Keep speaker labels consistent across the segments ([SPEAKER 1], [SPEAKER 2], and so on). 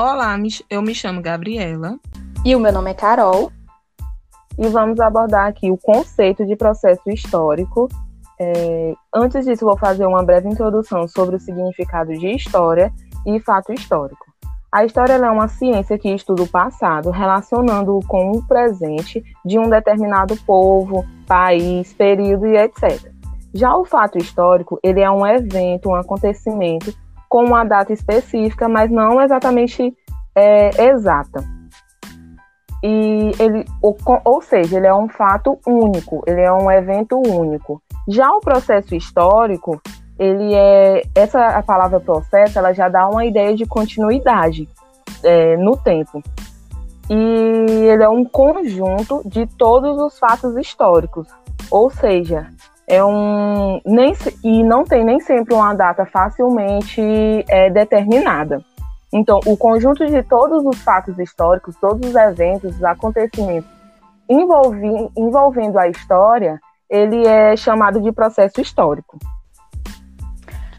[SPEAKER 1] Olá, eu me chamo Gabriela.
[SPEAKER 2] E o meu nome é Carol.
[SPEAKER 3] E vamos abordar aqui o conceito de processo histórico. É, antes disso, vou fazer uma breve introdução sobre o significado de história e fato histórico. A história é uma ciência que estuda o passado, relacionando-o com o presente de um determinado povo, país, período e etc. Já o fato histórico, ele é um evento, um acontecimento com uma data específica, mas não exatamente é, exata. E ele, ou, seja, ele é um fato único, ele é um evento único. Já o processo histórico, ele é essa a palavra processo, ela já dá uma ideia de continuidade é, no tempo. E ele é um conjunto de todos os fatos históricos, ou seja, é um nem e não tem nem sempre uma data facilmente é, determinada. Então, o conjunto de todos os fatos históricos, todos os eventos, os acontecimentos envolvi, envolvendo a história, ele é chamado de processo histórico.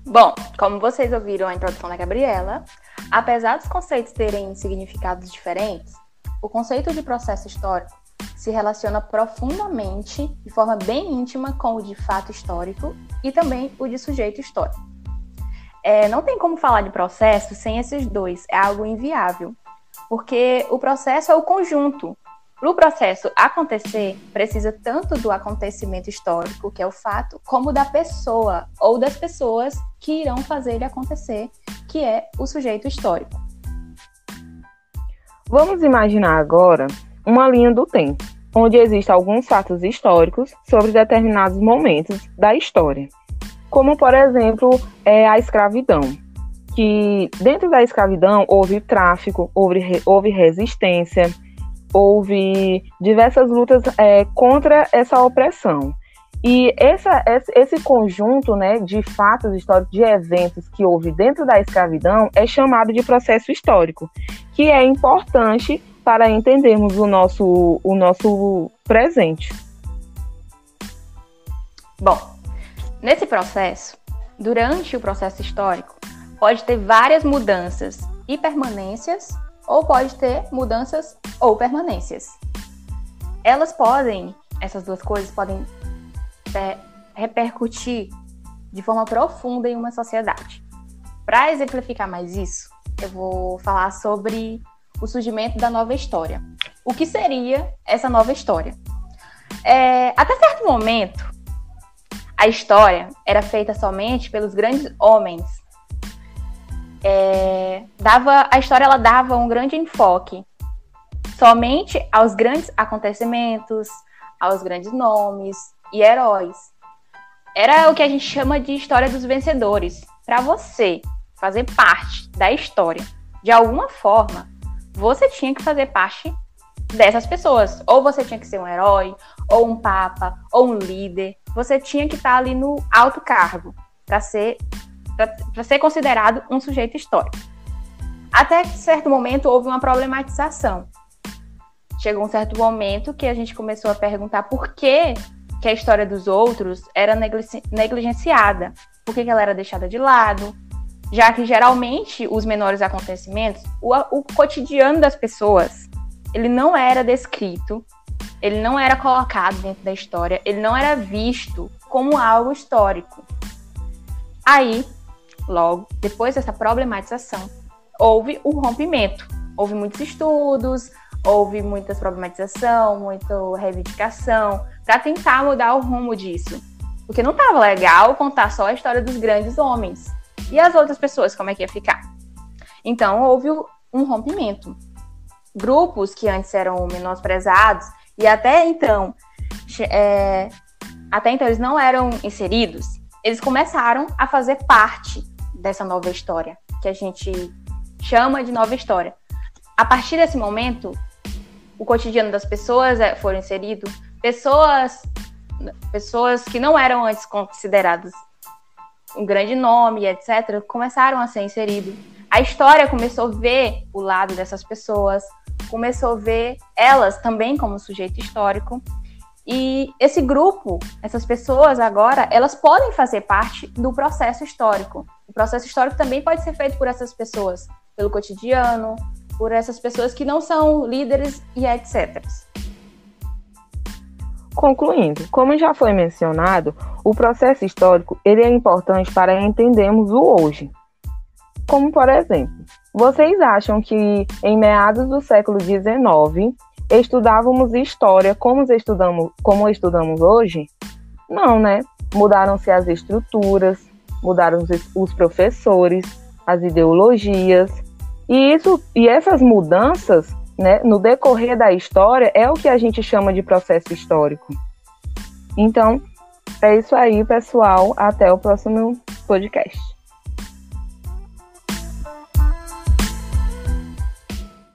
[SPEAKER 2] Bom, como vocês ouviram a introdução da Gabriela, apesar dos conceitos terem significados diferentes, o conceito de processo histórico se relaciona profundamente, de forma bem íntima, com o de fato histórico e também o de sujeito histórico. É, não tem como falar de processo sem esses dois, é algo inviável, porque o processo é o conjunto. Para o processo acontecer, precisa tanto do acontecimento histórico, que é o fato, como da pessoa ou das pessoas que irão fazer ele acontecer, que é o sujeito histórico.
[SPEAKER 3] Vamos imaginar agora uma linha do tempo, onde existem alguns fatos históricos sobre determinados momentos da história, como, por exemplo, é a escravidão, que dentro da escravidão houve tráfico, houve, houve resistência, houve diversas lutas é, contra essa opressão. E essa, esse conjunto né, de fatos históricos, de eventos que houve dentro da escravidão, é chamado de processo histórico, que é importante para entendermos o nosso, o nosso presente.
[SPEAKER 2] Bom, nesse processo, durante o processo histórico, pode ter várias mudanças e permanências, ou pode ter mudanças ou permanências. Elas podem, essas duas coisas podem é, repercutir de forma profunda em uma sociedade. Para exemplificar mais isso, eu vou falar sobre o surgimento da nova história. O que seria essa nova história? É, até certo momento, a história era feita somente pelos grandes homens. É, dava, a história ela dava um grande enfoque somente aos grandes acontecimentos, aos grandes nomes e heróis. Era o que a gente chama de história dos vencedores. Para você fazer parte da história de alguma forma, você tinha que fazer parte dessas pessoas. Ou você tinha que ser um herói, ou um papa, ou um líder. Você tinha que estar ali no alto cargo para ser para ser considerado um sujeito histórico. Até certo momento houve uma problematização. Chegou um certo momento que a gente começou a perguntar por que, que a história dos outros era negligenciada, por que, que ela era deixada de lado, já que geralmente os menores acontecimentos, o, o cotidiano das pessoas, ele não era descrito, ele não era colocado dentro da história, ele não era visto como algo histórico. Aí, logo, depois dessa problematização, houve o rompimento. Houve muitos estudos, houve muita problematização, muita reivindicação, para tentar mudar o rumo disso. Porque não estava legal contar só a história dos grandes homens. E as outras pessoas, como é que ia ficar? Então, houve um rompimento. Grupos que antes eram menosprezados e até então, é, até então eles não eram inseridos, eles começaram a fazer parte dessa nova história, que a gente chama de nova história. A partir desse momento, o cotidiano das pessoas é, foram inseridos, pessoas, pessoas que não eram antes consideradas um grande nome, etc., começaram a ser inseridos. A história começou a ver o lado dessas pessoas, começou a ver elas também como sujeito histórico. E esse grupo, essas pessoas agora, elas podem fazer parte do processo histórico. O processo histórico também pode ser feito por essas pessoas, pelo cotidiano, por essas pessoas que não são líderes e etc.
[SPEAKER 3] Concluindo, como já foi mencionado, o processo histórico ele é importante para entendermos o hoje. Como por exemplo, vocês acham que em meados do século XIX estudávamos história como estudamos, como estudamos hoje? Não, né? Mudaram-se as estruturas, mudaram os professores, as ideologias, e isso e essas mudanças, né, no decorrer da história é o que a gente chama de processo histórico. Então, é isso aí, pessoal. Até o próximo podcast.